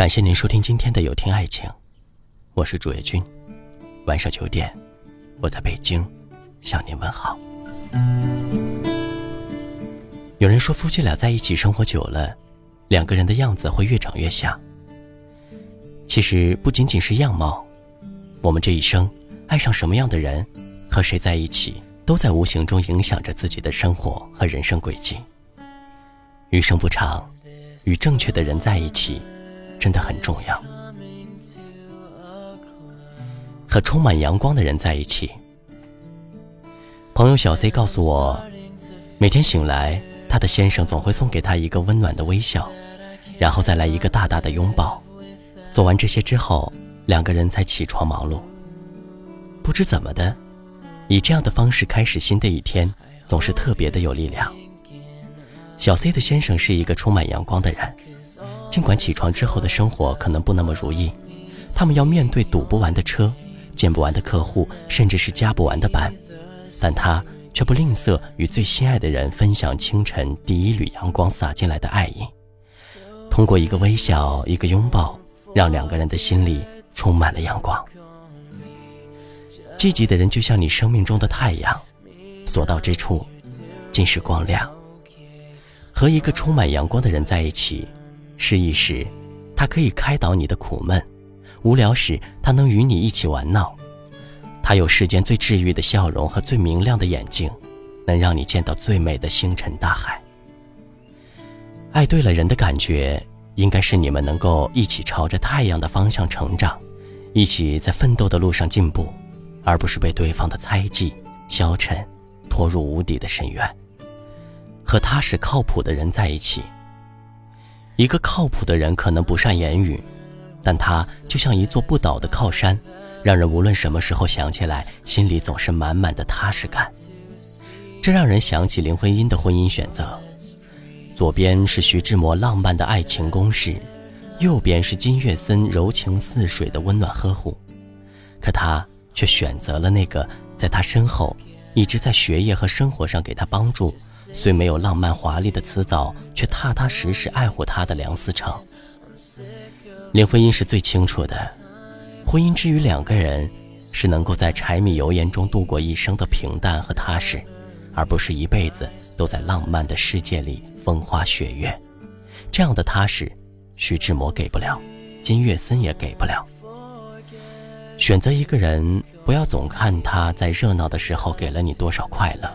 感谢您收听今天的有听爱情，我是主页君。晚上九点，我在北京向您问好。有人说，夫妻俩在一起生活久了，两个人的样子会越长越像。其实不仅仅是样貌，我们这一生爱上什么样的人，和谁在一起，都在无形中影响着自己的生活和人生轨迹。余生不长，与正确的人在一起。真的很重要。和充满阳光的人在一起。朋友小 C 告诉我，每天醒来，他的先生总会送给他一个温暖的微笑，然后再来一个大大的拥抱。做完这些之后，两个人才起床忙碌。不知怎么的，以这样的方式开始新的一天，总是特别的有力量。小 C 的先生是一个充满阳光的人。尽管起床之后的生活可能不那么如意，他们要面对堵不完的车、见不完的客户，甚至是加不完的班，但他却不吝啬与最心爱的人分享清晨第一缕阳光洒进来的爱意。通过一个微笑、一个拥抱，让两个人的心里充满了阳光。积极的人就像你生命中的太阳，所到之处尽是光亮。和一个充满阳光的人在一起。失意时，他可以开导你的苦闷；无聊时，他能与你一起玩闹。他有世间最治愈的笑容和最明亮的眼睛，能让你见到最美的星辰大海。爱对了人的感觉，应该是你们能够一起朝着太阳的方向成长，一起在奋斗的路上进步，而不是被对方的猜忌、消沉拖入无底的深渊。和踏实靠谱的人在一起。一个靠谱的人可能不善言语，但他就像一座不倒的靠山，让人无论什么时候想起来，心里总是满满的踏实感。这让人想起林徽因的婚姻选择：左边是徐志摩浪漫的爱情攻势，右边是金岳森柔情似水的温暖呵护。可他却选择了那个在他身后，一直在学业和生活上给他帮助。虽没有浪漫华丽的辞藻，却踏踏实实爱护他的梁思成。林徽因是最清楚的，婚姻之于两个人，是能够在柴米油盐中度过一生的平淡和踏实，而不是一辈子都在浪漫的世界里风花雪月。这样的踏实，徐志摩给不了，金岳森也给不了。选择一个人，不要总看他在热闹的时候给了你多少快乐，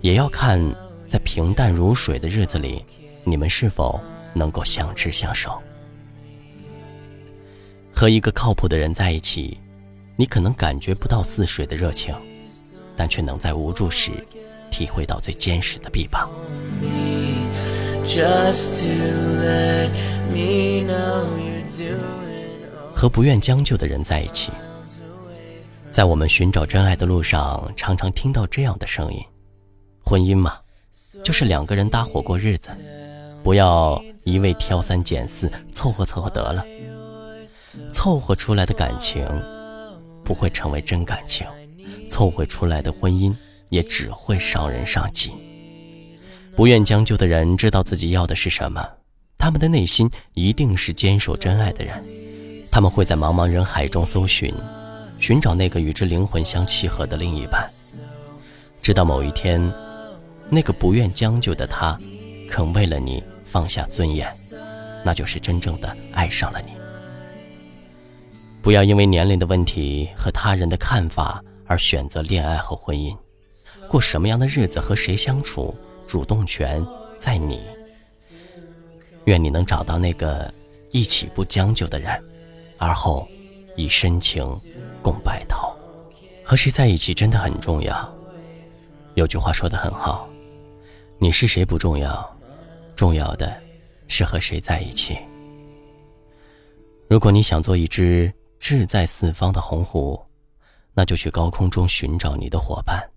也要看。在平淡如水的日子里，你们是否能够相知相守？和一个靠谱的人在一起，你可能感觉不到似水的热情，但却能在无助时体会到最坚实的臂膀。和不愿将就的人在一起，在我们寻找真爱的路上，常常听到这样的声音：婚姻嘛。就是两个人搭伙过日子，不要一味挑三拣四，凑合凑合得了。凑合出来的感情不会成为真感情，凑合出来的婚姻也只会伤人伤己。不愿将就的人知道自己要的是什么，他们的内心一定是坚守真爱的人。他们会在茫茫人海中搜寻，寻找那个与之灵魂相契合的另一半，直到某一天。那个不愿将就的他，肯为了你放下尊严，那就是真正的爱上了你。不要因为年龄的问题和他人的看法而选择恋爱和婚姻，过什么样的日子和谁相处，主动权在你。愿你能找到那个一起不将就的人，而后以深情共白头。和谁在一起真的很重要。有句话说的很好。你是谁不重要，重要的是和谁在一起。如果你想做一只志在四方的鸿鹄，那就去高空中寻找你的伙伴，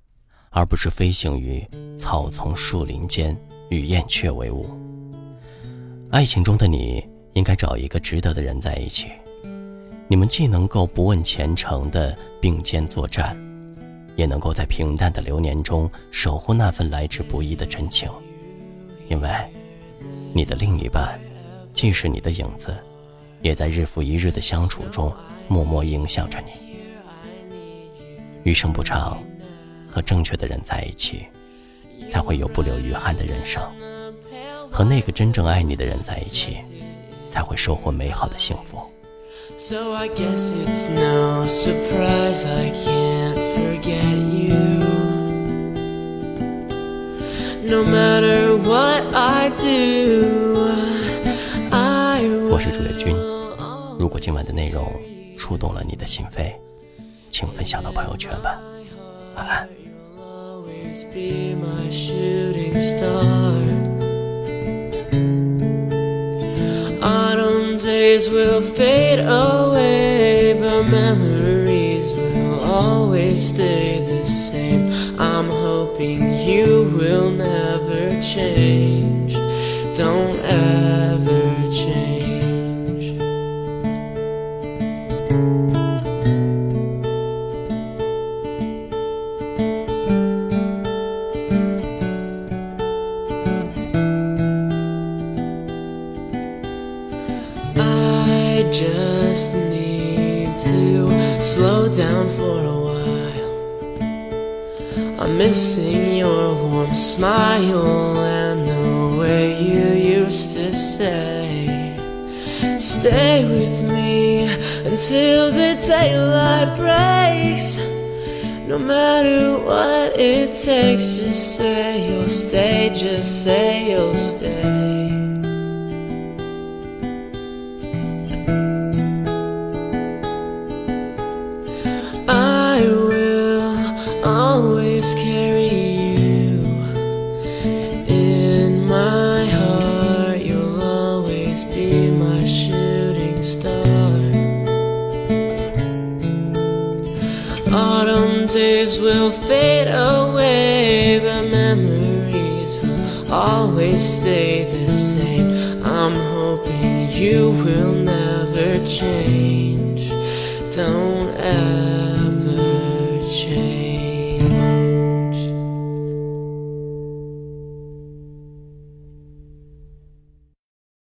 而不是飞行于草丛树林间与燕雀为伍。爱情中的你，应该找一个值得的人在一起，你们既能够不问前程的并肩作战。也能够在平淡的流年中守护那份来之不易的真情，因为，你的另一半，既是你的影子，也在日复一日的相处中默默影响着你。余生不长，和正确的人在一起，才会有不留遗憾的人生；和那个真正爱你的人在一起，才会收获美好的幸福。我是主页君。如果今晚的内容触动了你的心扉，请分享到朋友圈吧。晚安。always stay the same I'm hoping you will never change Don't ask. Slow down for a while. I'm missing your warm smile and the way you used to say, Stay with me until the daylight breaks. No matter what it takes, just say you'll stay, just say you'll stay. always carry you in my heart. You'll always be my shooting star. Autumn days will fade away, but memories will always stay the same. I'm hoping you will never change. Don't